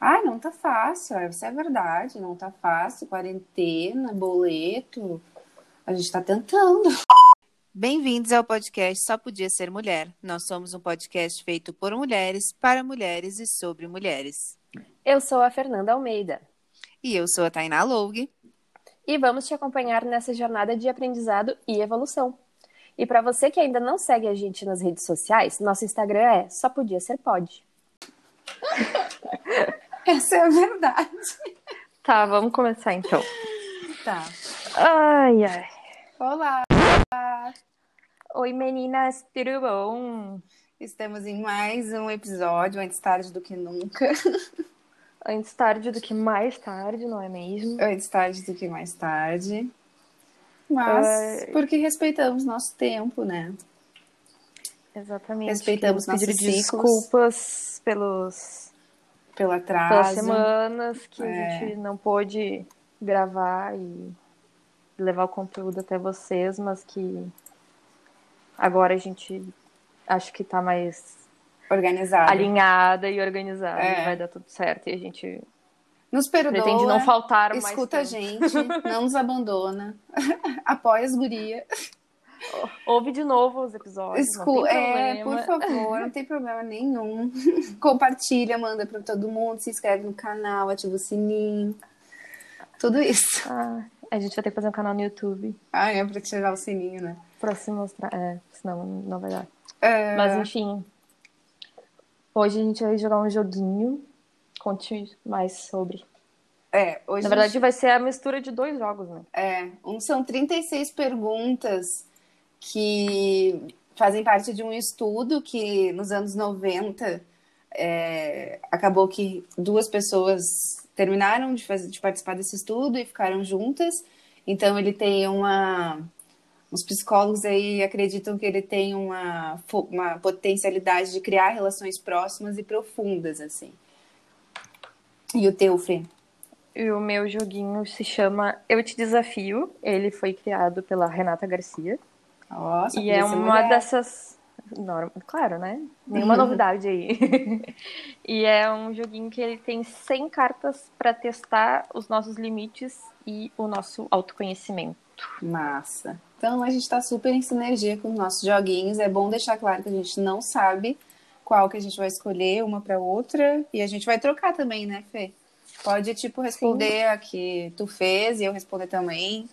Ai, não tá fácil, isso é verdade, não tá fácil, quarentena, boleto, a gente tá tentando. Bem-vindos ao podcast Só Podia Ser Mulher. Nós somos um podcast feito por mulheres, para mulheres e sobre mulheres. Eu sou a Fernanda Almeida. E eu sou a Tainá Loug. E vamos te acompanhar nessa jornada de aprendizado e evolução. E para você que ainda não segue a gente nas redes sociais, nosso Instagram é Só Podia Ser Pode. Essa é a verdade. Tá, vamos começar então. Tá. Ai, ai. Olá! Oi, meninas, tudo bom? Estamos em mais um episódio, antes tarde do que nunca. Antes tarde do que mais tarde, não é mesmo? Antes tarde do que mais tarde. Mas porque respeitamos nosso tempo, né? Exatamente. Respeitamos nossos ciclos. desculpas pelos, Pelo pelas atraso. semanas que É. a gente não pôde gravar e levar o conteúdo até vocês, mas que agora a gente acho que tá mais Organizado. alinhada e organizada. É. e Vai dar tudo certo. E a gente Nos perdoa. pretende não faltar mais. Escuta a gente, não nos abandona. Apoia as guria. Ouve de novo os episódios. Escu não tem é, por favor, não tem problema nenhum. Compartilha, manda pra todo mundo, se inscreve no canal, ativa o sininho. Tudo isso. Ah, a gente vai ter que fazer um canal no YouTube Ah, é pra tirar o sininho, né? pra se mostrar. É, senão não vai dar. É, Mas enfim. Hoje a gente vai jogar um joguinho. Conte mais sobre. é, hoje Na verdade, vai ser a mistura de dois jogos, né? É, um, são 36 perguntas que fazem parte de um estudo que nos anos 90 é, acabou que duas pessoas terminaram de, fazer, de participar desse estudo e ficaram juntas. Então ele tem uma. Os psicólogos aí acreditam que ele tem uma, uma potencialidade de criar relações próximas e profundas, assim. E o teu, Fê? E o meu joguinho se chama Eu Te Desafio. Ele foi criado pela Renata Garcia. Nossa, e é uma mulher. dessas. Norma... Claro, né? Nenhuma Uhum. novidade aí. e é um joguinho que ele tem 100 cartas para testar os nossos limites e o nosso autoconhecimento. Massa. Então a gente está super em sinergia com os nossos joguinhos. É bom deixar claro que a gente não sabe qual que a gente vai escolher uma para outra e a gente vai trocar também, né, Fê? Pode tipo responder a que tu fez e eu responder também.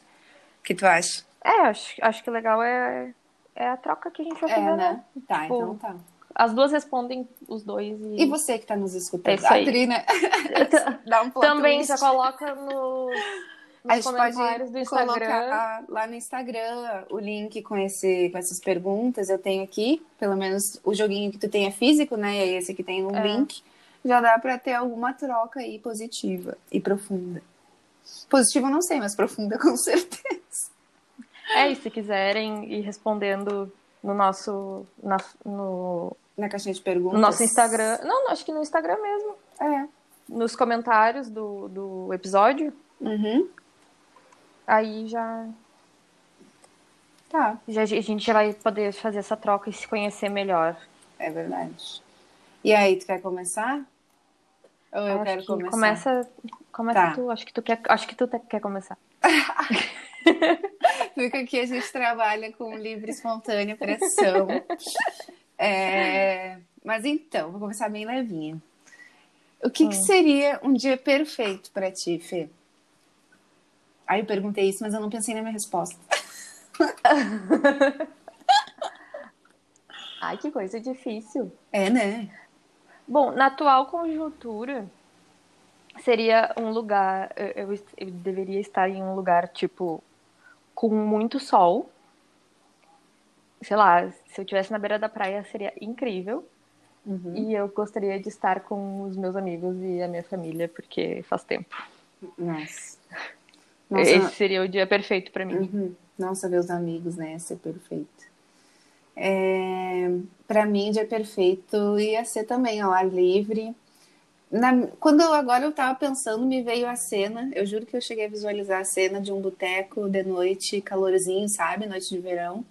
O que tu acha? É, acho, acho que legal é, é a troca que a gente vai fazer, É, né? Tá, Tipo, então tá. As duas respondem os dois e, E você que tá nos escutando, É isso aí. a Tri, né? Dá um também twist. já coloca no, A nos gente comentários pode do Instagram. colocar lá no Instagram o link com, esse, com essas perguntas. Eu tenho aqui, pelo menos o joguinho que tu tem é físico, né? E esse aqui tem um É. link. Já dá pra ter alguma troca aí positiva e profunda. Positiva eu não sei, mas profunda com certeza. É, e se quiserem ir respondendo no nosso, na- no, Na caixinha de perguntas. no nosso Instagram. Não, acho que no Instagram mesmo. É. Nos comentários do, do episódio. Uhum. Aí já, Tá, já a gente já vai poder fazer essa troca e se conhecer melhor. é verdade. E aí, tu quer começar? Ou eu Acho quero que começar? Começa, começa Tá. tu. Acho que tu quer, acho que tu quer começar. Fica aqui, a gente trabalha com livre, espontânea pressão. É, Mas então, vou começar bem levinha. O que, que seria um dia perfeito para ti, Fê? Aí eu perguntei isso, mas eu não pensei na minha resposta. Ai, que coisa difícil. É, né? Bom, na atual conjuntura, seria um lugar. Eu, eu- eu deveria estar em um lugar, tipo, com muito sol. Sei lá, se eu estivesse na beira da praia, seria incrível. Uhum. E eu gostaria de estar com os meus amigos e a minha família, porque faz tempo. Nossa. Esse Nossa, seria o dia perfeito pra mim. Uhum. Nossa, ver os amigos, né? Ia ser perfeito. É, para mim, dia perfeito ia ser também ao ar livre. Na- quando eu- agora eu tava pensando, me veio a cena. Eu juro que eu cheguei a visualizar a cena de um boteco de noite, calorzinho, sabe? Noite de verão.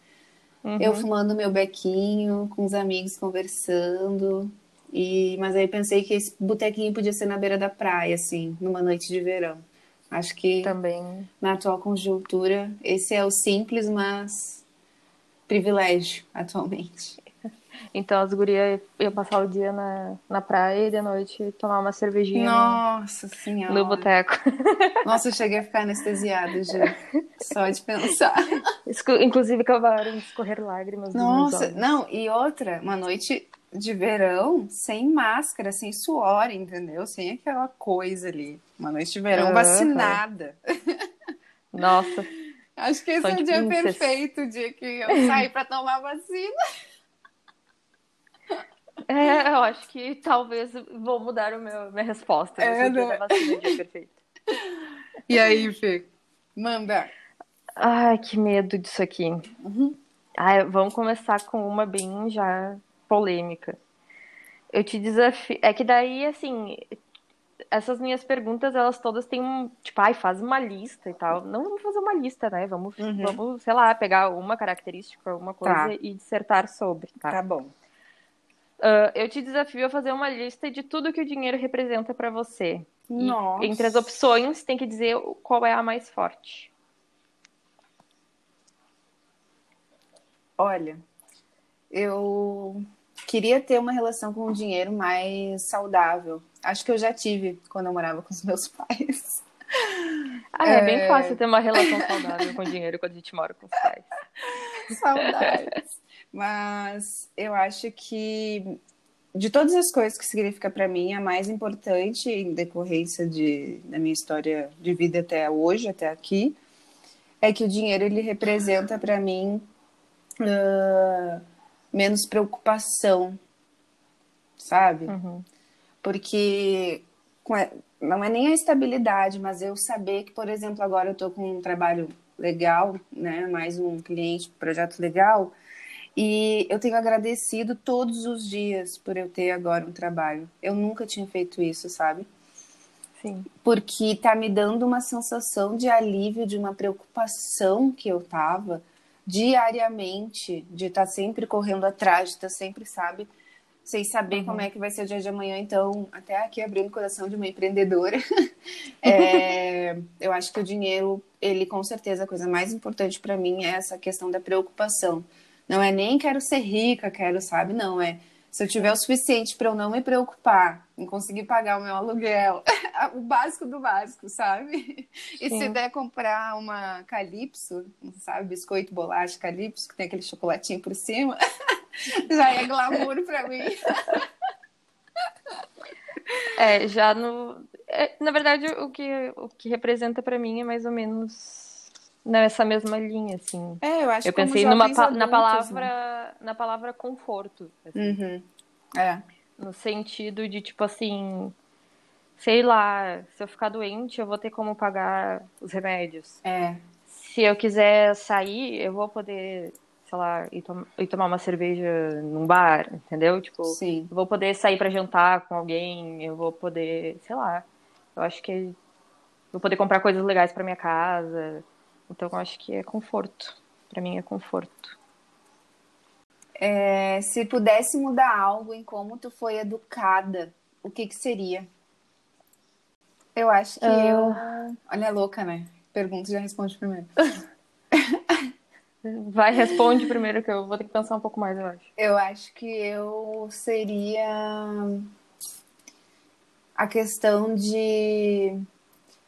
Uhum. Eu fumando meu bequinho, com os amigos conversando. E, mas aí pensei que esse botequinho podia ser na beira da praia, assim, numa noite de verão. Acho que Também. na atual conjuntura, esse é o simples, mas privilégio atualmente. Então as gurias iam passar o dia na, na praia e de noite tomar uma cervejinha no- Nossa senhora. no boteco. Nossa, eu cheguei a ficar anestesiada, já. Só de pensar. Inclusive acabaram de escorrer lágrimas Nossa, não, e outra, uma noite de verão, sem máscara, sem suor, entendeu? Sem aquela coisa ali. Uma noite de verão vacinada. Nossa, Acho que esse São é o dia princess. perfeito, o dia que eu saí pra tomar vacina. É, eu acho que talvez vou mudar o meu, minha resposta. É, né? o dia perfeito. E aí, Fê? Manda. Ai, que medo disso aqui. Uhum. Ai, vamos começar com uma bem já polêmica. Eu te desafio. É que daí, assim, essas minhas perguntas, elas todas têm um. Tipo, ai, faz uma lista e tal. Não vamos fazer uma lista, né? Vamos, Uhum. vamos sei lá, pegar uma característica, alguma coisa Tá. e dissertar sobre, tá? bom. Ah, eu te desafio a fazer uma lista de tudo que o dinheiro representa pra você. E Nossa. entre as opções, tem que dizer qual é a mais forte. Olha, eu queria ter uma relação com o dinheiro mais saudável. Acho que eu já tive quando eu morava com os meus pais. Ah, é, bem É. fácil ter uma relação saudável com o dinheiro quando a gente mora com os pais. Saudades. Mas eu acho que de todas as coisas que significa para mim, a mais importante em decorrência de, da minha história de vida até hoje, até aqui, é que o dinheiro ele representa para mim ah, menos preocupação, sabe? Uhum. porque não é nem a estabilidade, mas eu saber que, por exemplo, agora eu estou com um trabalho legal, né, mais um cliente, projeto legal, e eu tenho agradecido todos os dias por eu ter agora um trabalho. Eu nunca tinha feito isso, sabe? Sim. porque tá me dando uma sensação de alívio, de uma preocupação que eu tava diariamente, de estar sempre correndo atrás, de estar sempre, sabe, sem saber Uhum. como é que vai ser o dia de amanhã. Então, até aqui abrindo o coração de uma empreendedora, é, eu acho que o dinheiro, ele com certeza a coisa mais importante para mim é essa questão da preocupação. Não é nem quero ser rica, quero, sabe? Não, é se eu tiver o suficiente para eu não me preocupar em conseguir pagar o meu aluguel, o básico do básico, sabe? E se Sim. der comprar uma Calypso, sabe, biscoito bolacha Calypso, que tem aquele chocolatinho por cima, já é glamour para mim. É, já no. é, na verdade, o que, o que representa pra mim é mais ou menos nessa mesma linha, assim. É, eu acho Eu pensei numa, pa- na adultos, palavra na palavra conforto, assim, né? Uhum. É. no sentido de tipo assim, sei lá, se eu ficar doente, eu vou ter como pagar os remédios. É. Se eu quiser sair, eu vou poder, sei lá, ir, tom- ir tomar uma cerveja num bar, entendeu? Tipo, Sim. eu vou poder sair pra jantar com alguém, eu vou poder, sei lá. Eu acho que vou poder comprar coisas legais pra minha casa. Então eu acho que é conforto. Pra mim é conforto. É, se pudesse mudar algo em como tu foi educada, o que que seria? Eu acho que Ah. eu. Olha, é louca, né? Pergunta e já responde primeiro. Vai, responde primeiro que eu vou ter que pensar um pouco mais, eu acho. Eu acho que eu seria a questão de.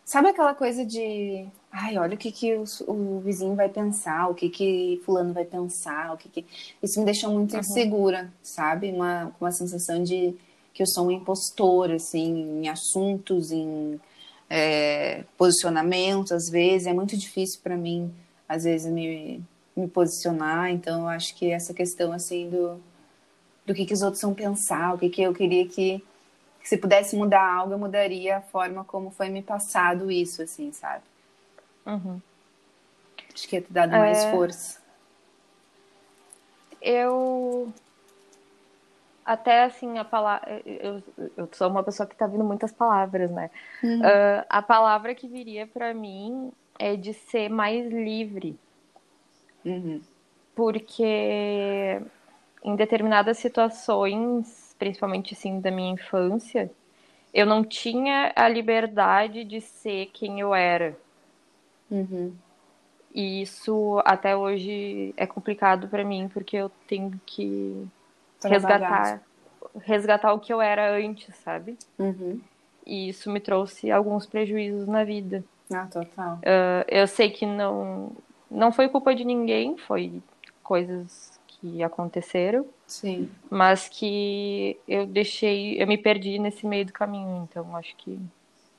Sabe aquela coisa de. Ai, olha o que, que o, o vizinho vai pensar, o que, que fulano vai pensar, o que, que. Isso me deixou muito Uhum. insegura, sabe? Uma, uma sensação de que eu sou uma impostora, assim, em assuntos, em é, posicionamentos, às vezes. É muito difícil para mim, às vezes, me, me posicionar. Então, eu acho que essa questão, assim, do, do que, que os outros vão pensar, o que, que eu queria que, que se pudesse mudar algo, eu mudaria a forma como foi me passado isso, assim, sabe? Uhum. Acho que ia ter dado mais É. força. Eu. Até assim, a palavra. Eu, eu sou uma pessoa que tá vindo muitas palavras, né? Uhum. Ah, a palavra que viria pra mim é de ser mais livre. Uhum. porque em determinadas situações principalmente assim da minha infância, eu não tinha a liberdade de ser quem eu era. Uhum. E isso até hoje é complicado para mim, porque eu tenho que resgatar, resgatar o que eu era antes, sabe? Uhum. E isso me trouxe alguns prejuízos na vida. Ah, total. Uh, eu sei que não, não foi culpa de ninguém, foi coisas que aconteceram. Sim. Mas que eu deixei, eu me perdi nesse meio do caminho. Então acho que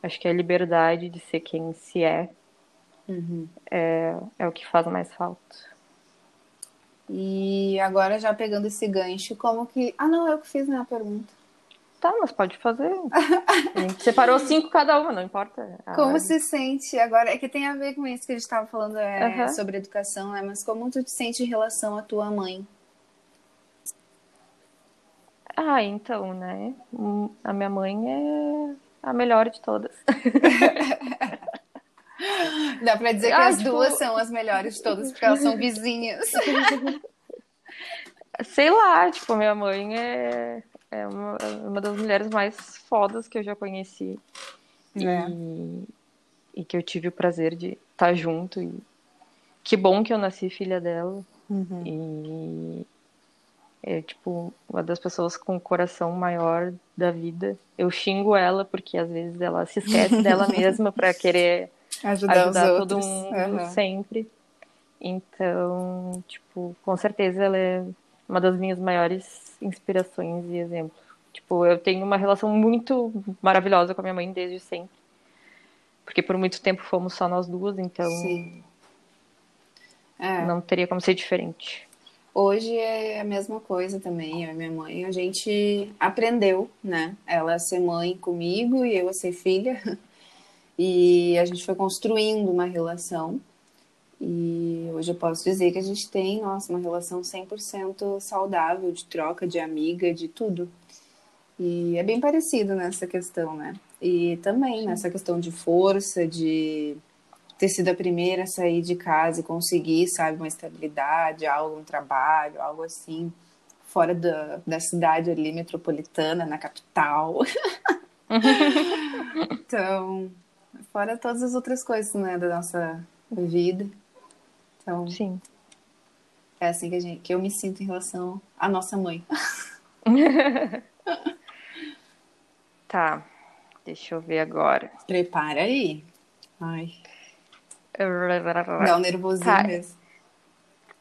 acho que a liberdade de ser quem se é uhum. é, é o que faz mais falta. E agora já pegando esse gancho, como que. Ah, não, eu que fiz né, a pergunta. Tá, mas pode fazer. A gente separou cinco cada uma, não importa. Como se sente agora? É que tem a ver com isso que a gente estava falando é, uhum. sobre educação, né? Mas como tu te sente em relação à tua mãe? Ah, então, né? A minha mãe é a melhor de todas. Dá pra dizer que ah, as tipo... duas são as melhores de todas, porque elas são vizinhas. Sei lá, tipo, minha mãe é, é uma, uma das mulheres mais fodas que eu já conheci. É. E, e que eu tive o prazer de estar junto. E que bom que eu nasci filha dela. Uhum. E é tipo uma das pessoas com o coração maior da vida. Eu xingo ela porque às vezes ela se esquece dela mesma para querer ajudar, ajudar todo outros. mundo uhum. sempre. Então, tipo, com certeza ela é uma das minhas maiores inspirações e exemplos. Tipo, eu tenho uma relação muito maravilhosa com a minha mãe desde sempre. Porque por muito tempo fomos só nós duas, então Sim. É. não teria como ser diferente. Hoje é a mesma coisa também, eu e minha mãe, a gente aprendeu, né? Ela a ser mãe comigo e eu a ser filha. E a gente foi construindo uma relação. E hoje eu posso dizer que a gente tem, nossa, uma relação 100% saudável, de troca, de amiga, de tudo. E é bem parecido nessa questão, né? E também nessa questão de força, de ter sido a primeira a sair de casa e conseguir, sabe, uma estabilidade, algo, um trabalho, algo assim, fora da, da cidade ali metropolitana, na capital. então, fora todas as outras coisas, né, da nossa vida. Então, Sim. é assim que, a gente, que eu me sinto em relação à nossa mãe. tá, deixa eu ver agora. Prepara aí. Ai. Dá um nervosinho tá. mesmo.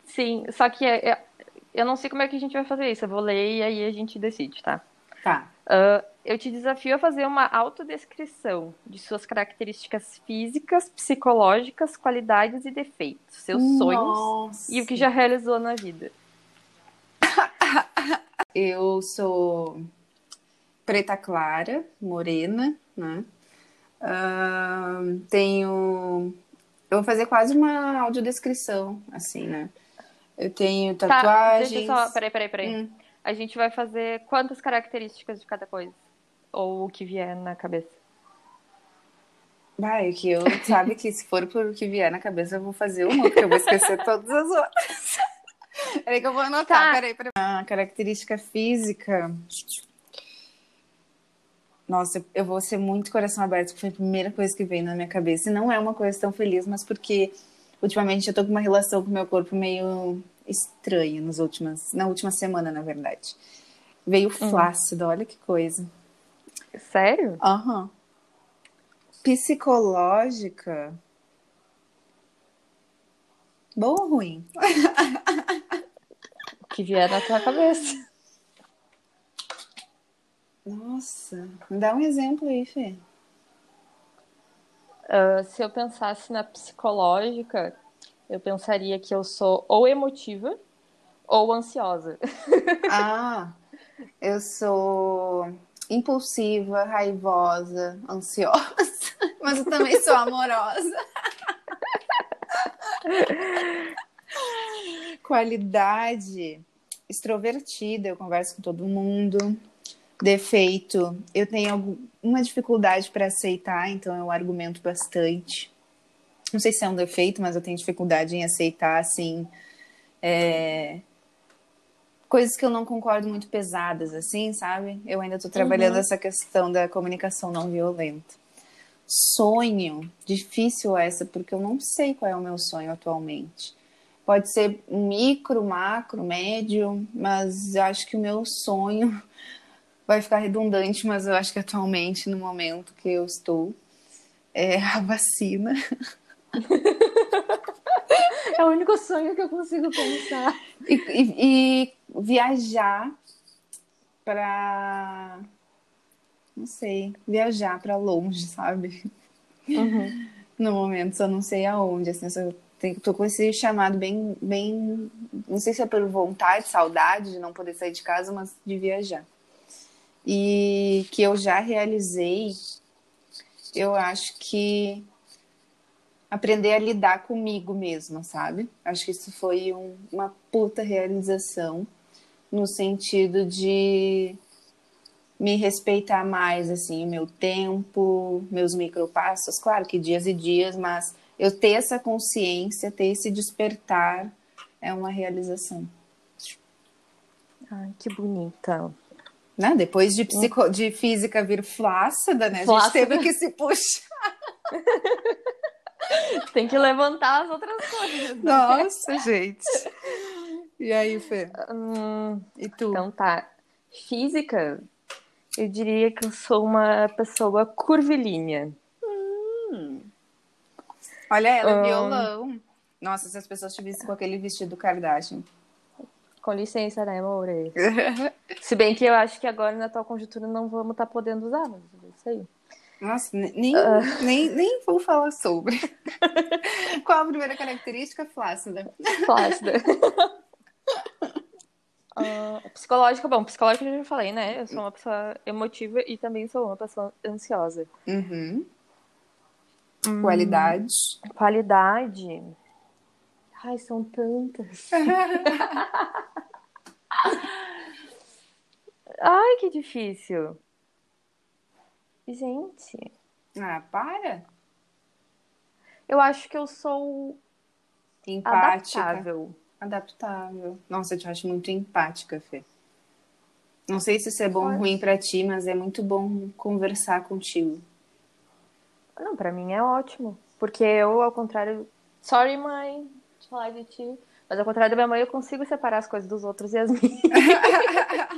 Sim, só que é, é, eu não sei como é que a gente vai fazer isso. Eu vou ler e aí a gente decide, tá? Tá. Uh, eu te desafio a fazer uma autodescrição de suas características físicas, psicológicas, qualidades e defeitos, seus Nossa. sonhos e o que já realizou na vida. Eu sou preta clara, morena, né? Uh, tenho eu vou fazer quase uma audiodescrição, assim, né? Eu tenho tatuagens. Tá, deixa eu só. Peraí, peraí, peraí. Hum. A gente vai fazer quantas características de cada coisa? Ou o que vier na cabeça? Vai, que eu sabe que se for por o que vier na cabeça, eu vou fazer uma, porque eu vou esquecer todas as outras. Peraí que eu vou anotar, tá. peraí, peraí. A característica física. Nossa, eu vou ser muito coração aberto, porque foi a primeira coisa que veio na minha cabeça. E não é uma coisa tão feliz, mas porque ultimamente eu tô com uma relação com o meu corpo meio estranha nos últimas, na última semana, na verdade. Veio hum. flácido, olha que coisa. Sério? Aham. Uhum. Psicológica. Boa ou ruim? o que vier na tua cabeça. Nossa, dá um exemplo aí, Fê. Uh, se eu pensasse na psicológica, eu pensaria que eu sou ou emotiva ou ansiosa. Ah, eu sou impulsiva, raivosa, ansiosa, mas eu também sou amorosa. Qualidade extrovertida, eu converso com todo mundo. Defeito, eu tenho alguma dificuldade para aceitar, então eu argumento bastante. Não sei se é um defeito, mas eu tenho dificuldade em aceitar, assim, é... coisas que eu não concordo muito pesadas, assim, sabe? Eu ainda tô trabalhando Uhum. essa questão da comunicação não violenta. Sonho, difícil essa, porque eu não sei qual é o meu sonho atualmente. Pode ser micro, macro, médio, mas eu acho que o meu sonho vai ficar redundante, mas eu acho que atualmente, no momento que eu estou, é a vacina. É o único sonho que eu consigo pensar. E, e- e viajar para não sei, viajar para longe, sabe? Uhum. No momento, só não sei aonde, assim, tenho, tô com esse chamado bem, bem, não sei se é por vontade, saudade de não poder sair de casa, mas de viajar. E que eu já realizei, eu acho que aprender a lidar comigo mesma, sabe? Acho que isso foi um- uma puta realização no sentido de me respeitar mais, assim, o meu tempo, meus micropassos, claro que dias e dias, mas eu ter essa consciência, ter esse despertar é uma realização. Ai, que bonita. Né? Depois de, psico... de física vir flácida, né? A gente Flácida. teve que se puxar. Tem que levantar as outras coisas. né? Nossa, gente. E aí, Fê? Hum, E tu? então tá. Física, eu diria que eu sou uma pessoa curvilínea. Olha ela, Ahn. violão. Nossa, se as pessoas te vissem com aquele vestido Kardashian. Com licença, né, amor? Se bem que eu acho que agora na atual conjuntura não vamos estar podendo usar, mas é isso aí. Nossa, ne- nem, Ah. nem, nem vou falar sobre. Qual a primeira característica? Flácida. Flácida. Ah, psicológica, bom, psicológica eu já falei, né? Eu sou uma pessoa emotiva e também sou uma pessoa ansiosa. Uhum. Hum. Qualidade. Qualidade. Ai, são tantas. Ai, que difícil. Gente, Ah, para. eu acho que eu sou Empática. adaptável. Adaptável. Nossa, eu te acho muito empática, Fê. Não sei se isso é bom ou ruim pra ti, mas é muito bom conversar contigo. Não, pra mim é ótimo. Porque eu, ao contrário. Sorry, mãe, de falar de ti. Mas ao contrário da minha mãe, eu consigo separar as coisas dos outros e as minhas.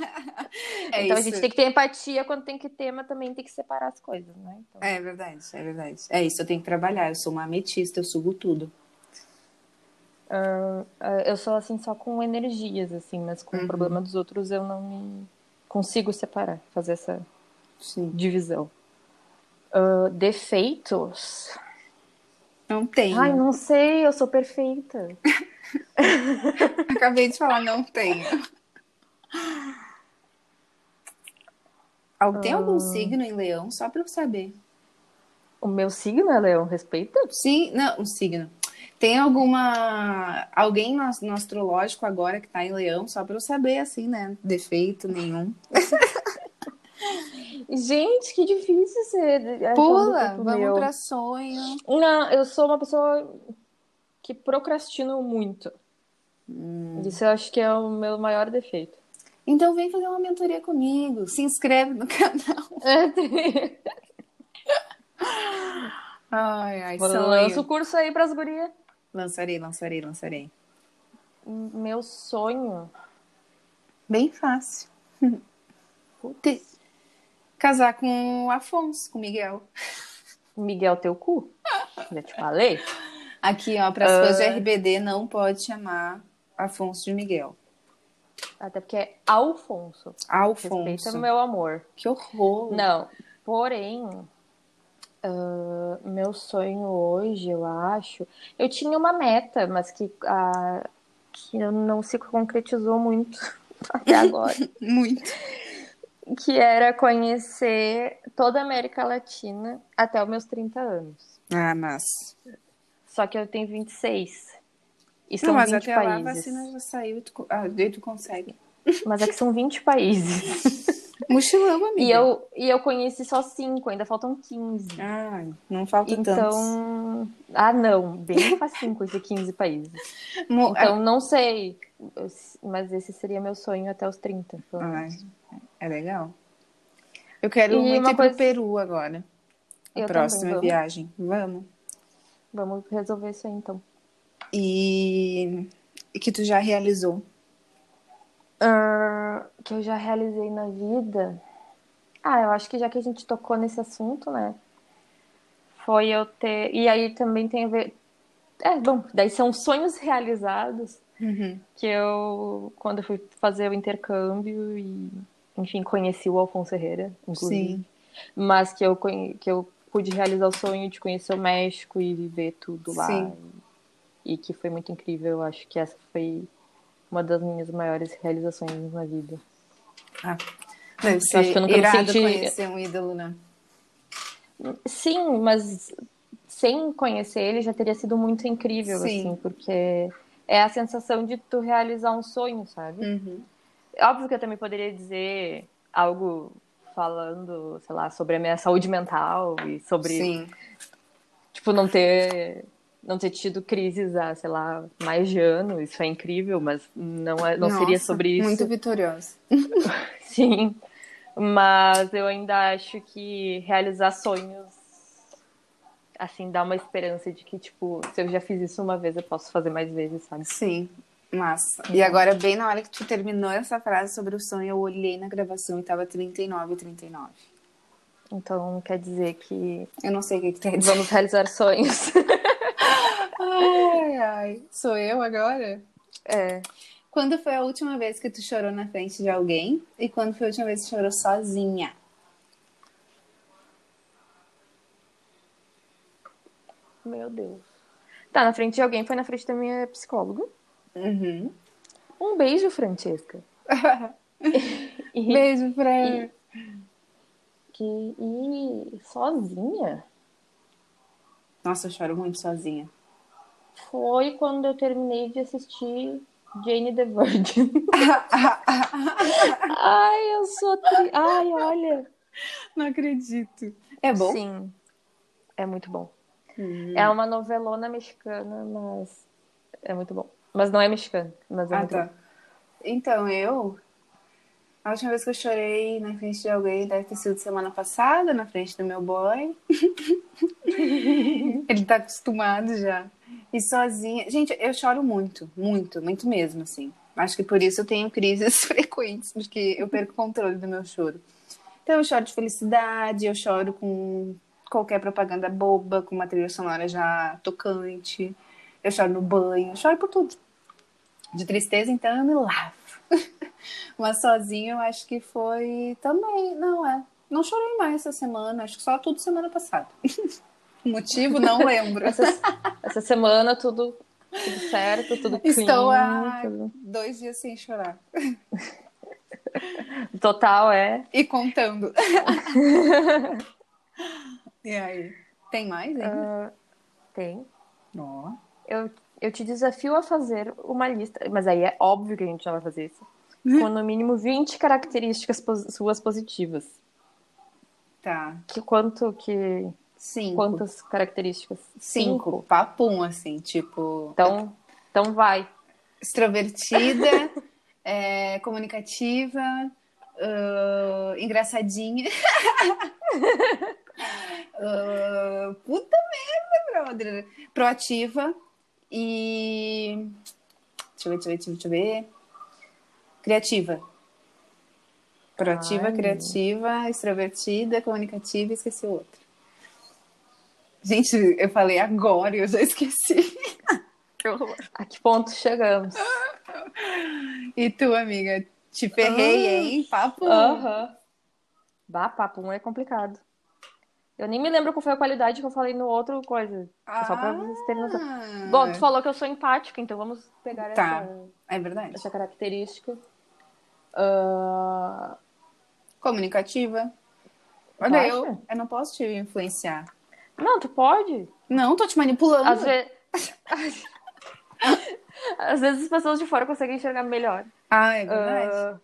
É então a isso. gente tem que ter empatia quando tem que ter, mas também tem que separar as coisas, né? Então, É verdade, é verdade. É isso, eu tenho que trabalhar. Eu sou uma ametista, eu sugo tudo. ah, eu sou assim só com energias, assim, mas com o problema dos outros eu não me consigo separar, fazer essa Sim. divisão. Ah, defeitos? Não tenho. Ai, não sei, eu sou perfeita. Acabei de falar, não tenho. Tem algum signo em leão? Só pra eu saber. O meu signo é leão, respeita? Sim, não, um signo. Tem alguma. Alguém no, no astrológico agora que tá em leão? Só pra eu saber, assim, né? Defeito nenhum. Gente, que difícil ser. achar um Pula, vamos meu. pra sonho. Não, eu sou uma pessoa que procrastino muito. Hum. Isso eu acho que é o meu maior defeito. Então vem fazer uma mentoria comigo. Se inscreve no canal. Ai, ai, Lança o curso aí pras gurias. Lançarei, lançarei, lançarei. Meu sonho. Bem fácil. Te- Casar com o Afonso, com o Miguel. Miguel, teu cu. Já te falei? Aqui, ó, para as fãs de RBD, não pode chamar Afonso de Miguel. Até porque é Alfonso. Alfonso. Respeita meu amor. Que horror. Não, porém, ah, meu sonho hoje, eu acho. Eu tinha uma meta, mas que, ah, que não se concretizou muito até agora. Muito. que era conhecer toda a América Latina até os meus 30 anos. Ah, mas. Só que eu tenho 26. E Não, são mas 20 até lá a países. vacina já saiu e tu, ah, consegue. Mas é que são 20 países. Mochilão, amiga. e, eu, e eu conheci só 5, ainda faltam 15. Ah, não falta tantos. Então. Ah, não. Bem facinho conhecer 15 países. Mo- Então, não sei. mas esse seria meu sonho até os 30. pelo Ai, menos. é legal. Eu quero E muito ir coisa- pro Peru agora. A Eu próxima também, vamos. viagem. Vamos. Vamos resolver isso aí, então. E... e que tu já realizou. Ah, que eu já realizei na vida. Ah, eu acho que já que a gente tocou nesse assunto, né? Foi eu ter. E aí também tem a ver. É, bom, daí são sonhos realizados que eu, quando eu fui fazer o intercâmbio e, enfim, conheci o Alfonso Herrera, inclusive. Sim. Mas que eu, que eu pude realizar o sonho de conhecer o México e viver tudo lá. Sim. E, e que foi muito incrível. Eu acho que essa foi uma das minhas maiores realizações na vida. Ah, deve acho ser que eu nunca irado senti- conhecer um ídolo, né? Sim, mas sem conhecer ele já teria sido muito incrível, Sim. assim, porque é a sensação de tu realizar um sonho, sabe? Uhum. Óbvio que eu também poderia dizer algo falando, sei lá, sobre a minha saúde mental e sobre, Sim. tipo, não ter não ter tido crises há, sei lá, mais de ano, isso é incrível, mas não, é, não seria Nossa, sobre isso. Muito vitoriosa. Sim, mas eu ainda acho que realizar sonhos, assim, dá uma esperança de que, tipo, se eu já fiz isso uma vez, eu posso fazer mais vezes, sabe? Sim. Massa. E agora, bem na hora que tu terminou essa frase sobre o sonho, eu olhei na gravação e tava 39 e 39. Então, quer dizer que Eu não sei o que, que quer dizer. vamos realizar sonhos. Ai, ai. Sou eu agora? É. Quando foi a última vez que tu chorou na frente de alguém? E quando foi a última vez que tu chorou sozinha? Meu Deus. Tá, na frente de alguém, foi na frente da minha psicóloga. Uhum. Um beijo, Francesca. E, Beijo pra. E- que, e sozinha Nossa, eu choro muito sozinha. foi quando eu terminei de assistir Jane the Virgin. Ai, eu sou tri... Ai, olha. Não acredito. É bom? Sim. É muito bom. Hum. É uma novelona mexicana, mas é muito bom. Mas não é mexicana, mas é Ah, tá. Então, eu. A última vez que eu chorei na frente de alguém deve ter sido semana passada, na frente do meu boy. Ele tá acostumado já. E sozinha. Gente, eu choro muito, muito, muito mesmo, assim. Acho que por isso eu tenho crises frequentes, porque eu perco o controle do meu choro. Então, eu choro de felicidade, eu choro com qualquer propaganda boba, com uma trilha sonora já tocante. Eu choro no banho, choro por tudo. De tristeza, então, eu me lavo. Mas sozinho, eu acho que foi também. Não, é. Não chorei mais essa semana, acho que só tudo semana passada. Motivo, não lembro. Essa, essa semana tudo, tudo certo, tudo clean. Estou há tudo- dois dias sem chorar. Total é. E contando. e aí? Tem mais, hein? ah, tem. Ó. Eu, eu te desafio a fazer uma lista, mas aí é óbvio que a gente não vai fazer isso. Com no mínimo 20 características suas positivas. Tá. Que quanto que. Cinco. Quantas características? Cinco. Papum, assim, tipo. Então, então vai. extrovertida, é, comunicativa, ah, engraçadinha. Ah, puta merda, brother. Proativa e. Deixa eu ver, deixa eu ver, deixa eu ver. Criativa. Proativa, Ai. criativa, extrovertida, comunicativa e esqueci o outro. Gente, eu falei agora e eu já esqueci. que horror. A que ponto chegamos? E tu, amiga? Te ferrei, Ah. hein? Papo. Aham. Bah, papo um é complicado. Eu nem me lembro qual foi a qualidade que eu falei no outro coisa. Só pra vocês terem noção. Ah, Bom, tu falou que eu sou empática, então vamos pegar Tá. essa, É verdade. essa característica. Ah, Comunicativa. Olha, eu, eu não posso te influenciar. Não, tu pode. Não, tô te manipulando. Às vezes. Às vezes as pessoas de fora conseguem enxergar melhor. Ah, é verdade. Ah,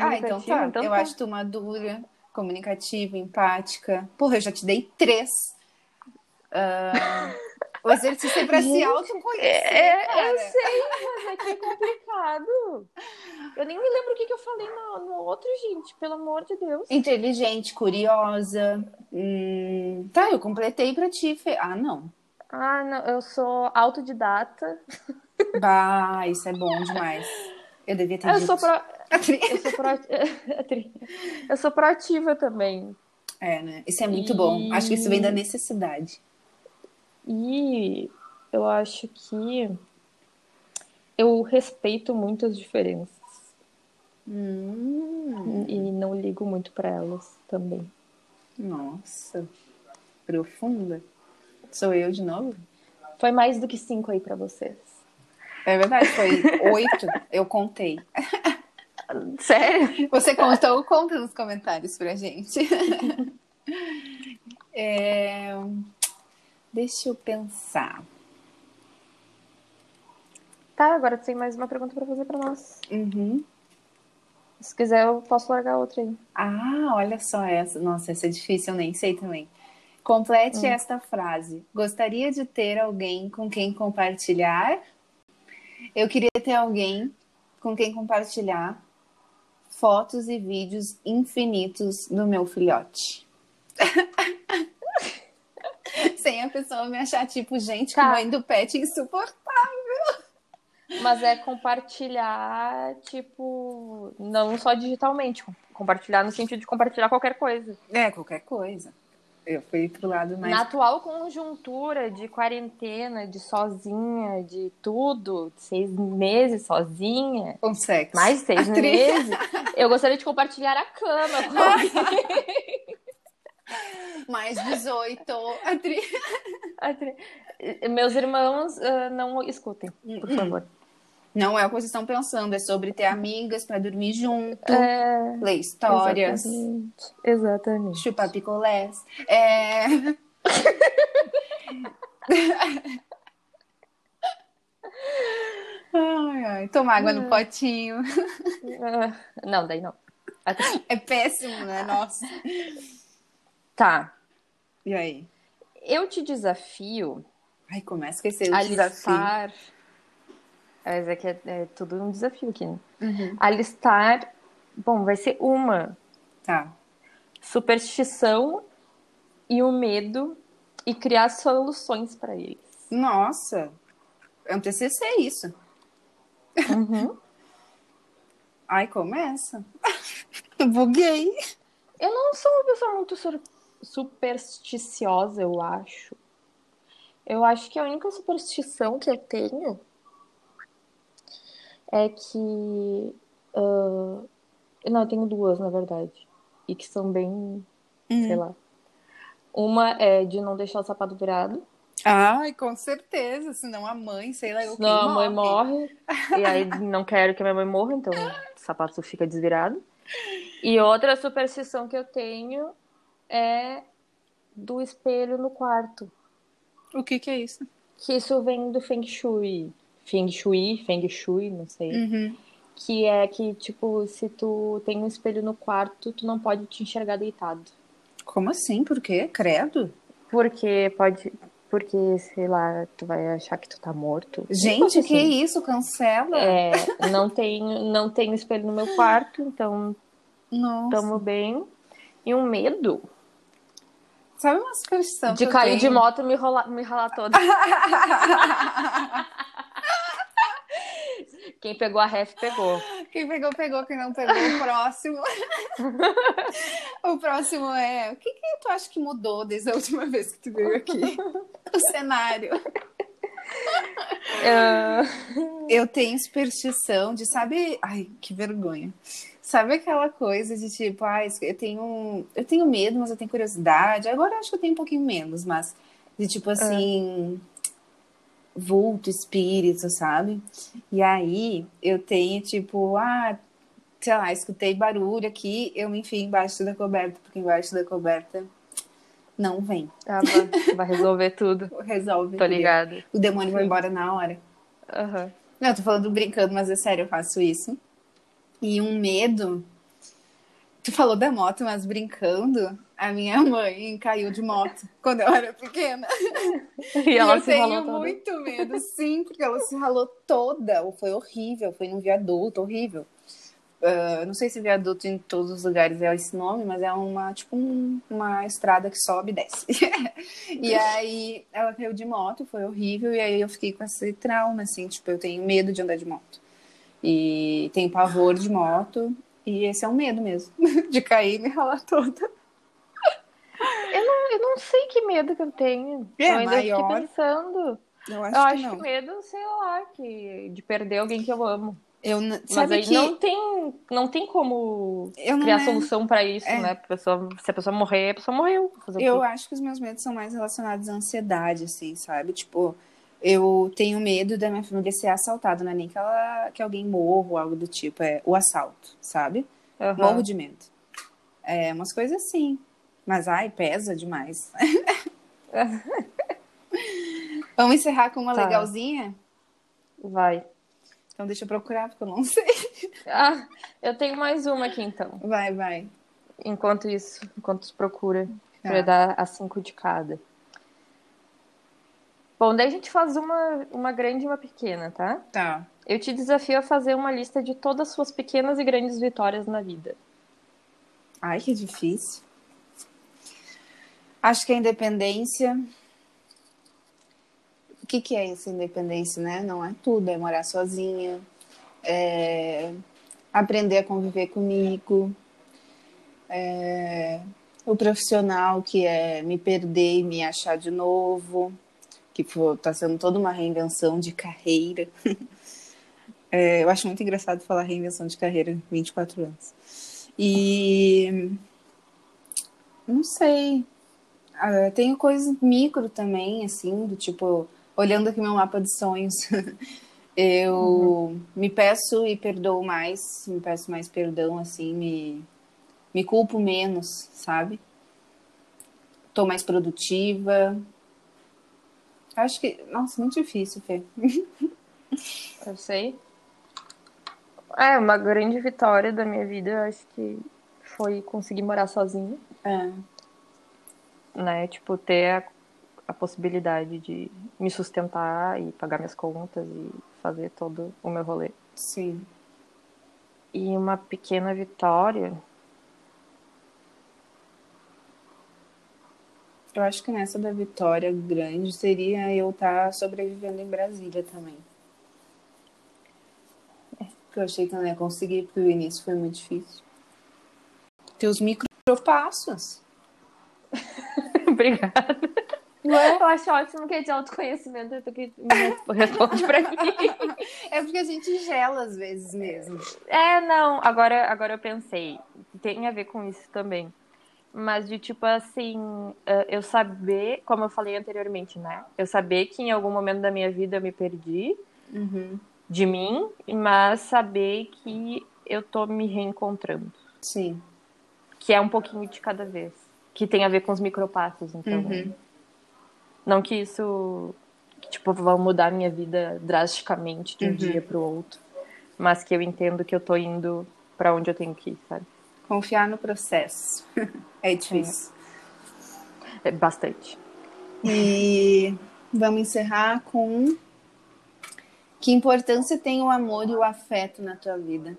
ah, então tá. eu tá. acho tu madura, comunicativa, empática. Porra, eu já te dei três. Ah, O exercício é pra se autoconhecer, É, cara. eu sei, mas é que é complicado. Eu nem me lembro o que, que eu falei no, no outro, gente. Pelo amor de Deus. Inteligente, curiosa. Hum, Tá, eu completei pra ti. Fê. Ah, não. Ah, não, eu sou autodidata. Bah, isso é bom demais. Eu devia ter Eu dito. sou, pro... Atri- eu, sou pro... eu sou proativa também. É, né? Isso é muito E- bom. Acho que isso vem da necessidade. E eu acho que eu respeito muito as diferenças. Hum, E não ligo muito pra elas também. nossa. Profunda. Sou eu de novo? Foi mais do que cinco aí pra vocês. É verdade, foi oito. Eu contei. Sério? Você contou? Conta nos comentários pra gente. É, Deixa eu pensar. Tá, agora tem mais uma pergunta pra fazer pra nós. Uhum. Se quiser, eu posso largar outra aí. Ah, olha só essa. Nossa, essa é difícil, eu nem sei também. Complete esta frase. Gostaria de ter alguém com quem compartilhar. Eu queria ter alguém com quem compartilhar fotos e vídeos infinitos do meu filhote. Sem a pessoa me achar tipo, gente, Tá. mãe do pet insuportável. Mas é compartilhar, tipo, não só digitalmente, com- compartilhar no sentido de compartilhar qualquer coisa. É, qualquer coisa. Eu fui pro lado mais. Na atual conjuntura de quarentena, de sozinha, de tudo, seis meses sozinha, Com sexo. mais seis Atri- meses, eu gostaria de compartilhar a cama com alguém. Mais 18. Atri... Atri- Meus irmãos, ah, não escutem, por favor. Não é o que vocês estão pensando, é sobre ter amigas pra dormir junto, É, ler histórias, exatamente. Exatamente. chupar picolés. É... ai, ai, tomar água no potinho. Ah, não, daí não. É péssimo, né? Nossa. Tá. E aí? Eu te desafio Ai, começa com esse a desafio. Mas é que é, é tudo um desafio aqui, né? Uhum. A listar. Bom, vai ser uma Tá. superstição e o medo e criar soluções para eles. Nossa. É um TCC isso. Uhum. Ai, começa. Buguei. Eu não sou uma pessoa muito supersticiosa, eu acho. Eu acho que a única superstição que eu tenho é que. ah, não, eu tenho duas, na verdade. E que são bem. sei lá. Uma é de não deixar o sapato virado. Ai, com certeza. Senão a mãe, sei lá, eu Senão a mãe morre. E aí não quero que a minha mãe morra, então o sapato fica desvirado. E outra superstição que eu tenho é do espelho no quarto. O que que é isso? Que isso vem do Feng Shui. Feng Shui, Feng Shui, não sei. Uhum. Que é que, tipo, se tu tem um espelho no quarto, tu não pode te enxergar deitado. Como assim? Por quê? Credo? Porque pode. Porque, sei lá, tu vai achar que tu tá morto. Gente, Assim. que isso? Cancela? É, não tenho, não tenho espelho no meu quarto, então Nossa. tamo bem. E um medo Sabe uma superstição de cair de moto e me, rolar, me ralar toda. Quem pegou a ref pegou. Quem pegou, pegou. Quem não pegou, o próximo. o próximo é... O que que tu acha que mudou desde a última vez que tu veio aqui? o cenário. Ah, Eu tenho superstição de, sabe... Ai, que vergonha. Sabe aquela coisa de tipo, ai, eu tenho, eu tenho medo, mas eu tenho curiosidade. Agora eu acho que eu tenho um pouquinho menos, mas de tipo assim, vulto, espírito, sabe? E aí eu tenho tipo, ah, sei lá, escutei barulho aqui, eu me enfio embaixo da coberta, porque embaixo da coberta não vem. ah, vai, vai resolver tudo. Resolve. Tô ligada. O demônio vai embora na hora. Aham. Não, eu tô falando brincando, mas é sério, eu faço isso. E um medo. Tu falou da moto, mas brincando. A minha mãe caiu de moto quando eu era pequena. E ela eu se tenho ralou toda. muito medo, sim, porque ela se ralou toda. Foi horrível, foi num viaduto, horrível. Ah, não sei se viaduto em todos os lugares é esse nome, mas é uma tipo um- uma estrada que sobe e desce. e aí ela caiu de moto, foi horrível, e aí eu fiquei com esse trauma, assim, tipo, eu tenho medo de andar de moto. E tenho pavor de moto, e esse é um medo mesmo, de cair e me ralar toda. Eu não sei que medo que eu tenho. É, eu ainda maior. fiquei pensando. Eu acho eu que acho não. que medo, sei lá, que de perder alguém que eu amo. Eu, n- Mas aí que não tem, não tem como eu não criar é- solução pra isso, É. né? Pessoa, se a pessoa morrer, a pessoa morreu. Eu acho que os meus medos são mais relacionados à ansiedade, assim, sabe? Tipo, eu tenho medo da minha família ser assaltada, não é nem que, ela, que alguém morra ou algo do tipo, é o assalto, sabe? Aham. Morro de medo. É umas coisas assim. Mas, ai, pesa demais. Vamos encerrar com uma Tá. legalzinha? Vai. Então deixa eu procurar, porque eu não sei. Ah, eu tenho mais uma aqui então. Vai, vai. Enquanto isso, enquanto se procura, Tá. pra dar as cinco de cada. Bom, daí a gente faz uma, uma grande e uma pequena, tá? Tá. Eu te desafio a fazer uma lista de todas as suas pequenas e grandes vitórias na vida. Ai, que difícil. Acho que a independência. O que, que é essa independência, né? Não é tudo, é morar sozinha, é aprender a conviver comigo, é o profissional que é me perder e me achar de novo, que está sendo toda uma reinvenção de carreira. É, eu acho muito engraçado falar reinvenção de carreira 24 anos. E não sei. Ah, tenho coisas micro também, assim, do tipo, olhando aqui meu mapa de sonhos, eu me peço e perdoo mais, me peço mais perdão, assim, me, me culpo menos, sabe? Tô mais produtiva. Acho que. Nossa, muito difícil, Fê. Eu sei. É, uma grande vitória da minha vida, eu acho que foi conseguir morar sozinha, É, né? Tipo, ter a, a possibilidade de me sustentar e pagar minhas contas e fazer todo o meu rolê. sim. E uma pequena vitória. Eu acho que nessa da vitória grande seria eu estar sobrevivendo em Brasília também. Porque eu achei que eu não ia conseguir, porque o início foi muito difícil. Teus micropassos. Obrigada. Ué? Eu acho ótimo que é de autoconhecimento, eu tô que me responde pra mim. É porque a gente gela às vezes mesmo. É, não, agora, agora eu pensei, tem a ver com isso também. Mas de tipo assim, eh, eu saber, como eu falei anteriormente, né? Eu saber que em algum momento da minha vida eu me perdi Uhum. de mim, mas saber que eu tô me reencontrando. Sim. Que é um pouquinho de cada vez. Que tem a ver com os micropassos, então. Uhum. Não que isso, que, tipo, vá mudar minha vida drasticamente de um Uhum. dia pro outro. Mas que eu entendo que eu tô indo pra onde eu tenho que ir, sabe? Confiar no processo. É difícil. É bastante. E vamos encerrar com que importância tem o amor e o afeto na tua vida?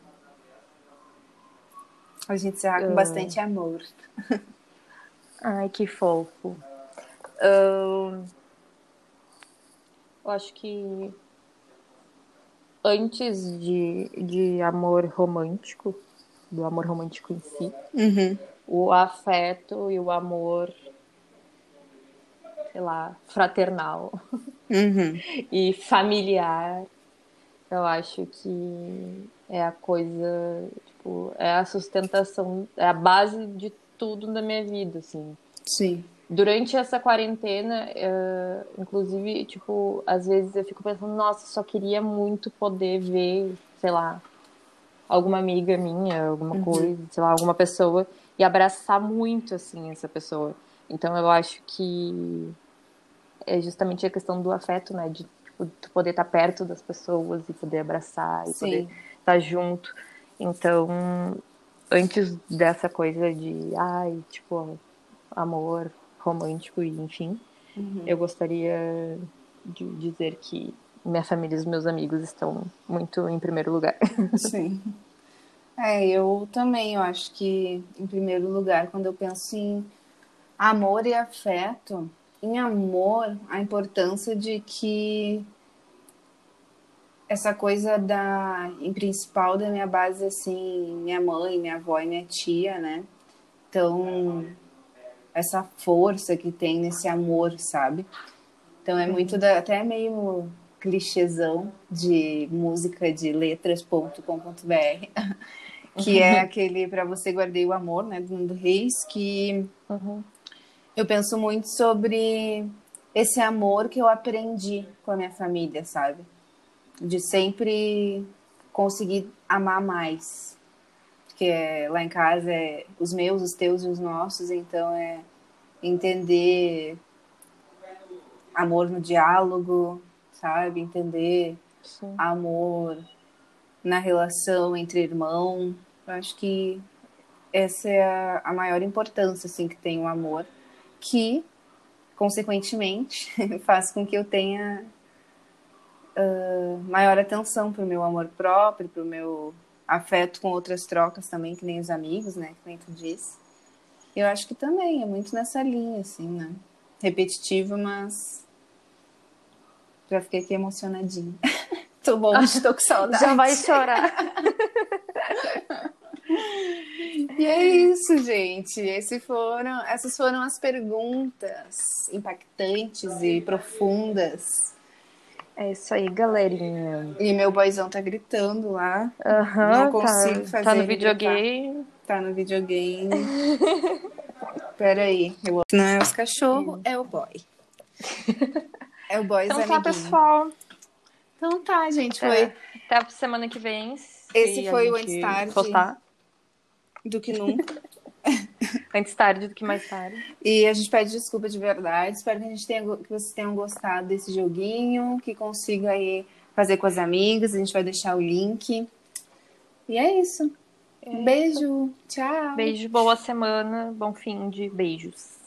A gente encerrar com Ah. bastante amor. Ai, que fofo. Eu acho que antes de, de amor romântico, do amor romântico em si, Uhum. o afeto e o amor, sei lá, fraternal Uhum. e familiar, eu acho que é a coisa, tipo, é a sustentação, é a base de tudo na minha vida, assim. Sim. Durante essa quarentena, eh, inclusive, tipo, às vezes eu fico pensando, nossa, só queria muito poder ver, sei lá, alguma amiga minha, alguma Uhum. coisa, sei lá, alguma pessoa, e abraçar muito, assim, essa pessoa. Então eu acho que é justamente a questão do afeto, né? De tipo, poder estar perto das pessoas e poder abraçar e poder Sim. estar junto. Então, antes dessa coisa de, ai, tipo, amor romântico e enfim, Uhum. eu gostaria de dizer que minha família e os meus amigos estão muito em primeiro lugar. Sim. É, eu também, eu acho que, em primeiro lugar, quando eu penso em amor e afeto, em amor, a importância de que essa coisa da, em principal, da minha base, assim, minha mãe, minha avó e minha tia, né? Então, essa força que tem nesse amor, sabe? Então é muito da, até meio clichêzão de música de letras.com.br, que é aquele para você guardei o amor, né, do Mundo Reis, que Uhum. eu penso muito sobre esse amor que eu aprendi com a minha família, sabe? De sempre conseguir amar mais. Porque é, lá em casa é os meus, os teus e os nossos, então é entender amor no diálogo, sabe? Entender Sim. amor na relação entre irmão. Eu acho que essa é a, a maior importância assim que tem o amor, que consequentemente faz com que eu tenha ah, maior atenção para o meu amor próprio, para o meu afeto com outras trocas também, que nem os amigos, né? Que nem tu disse. Eu acho que também é muito nessa linha, assim, né? Repetitivo, mas já fiquei aqui emocionadinha. tô bom, tô com saudade. Já vai chorar. E é isso, gente. Esse foram, essas foram as perguntas impactantes e profundas. É isso aí, galerinha. E meu boyzão tá gritando lá. Aham, Não consigo tá, fazer tá no videogame. Tá no videogame. Peraí. Eu... Não é os cachorros, é o boy. É o boy Então tá, amiguinho. pessoal. Então tá, gente. Foi É, Até a semana que vem. se Esse foi o Antes Tarde. Postar. do que nunca. Antes tarde do que mais tarde. E a gente pede desculpa de verdade. Espero que, a gente tenha, que vocês tenham gostado desse joguinho, que consiga aí fazer com as amigas. A gente vai deixar o link. E é isso. Um beijo. Tchau. Beijo, boa semana, bom fim de beijos.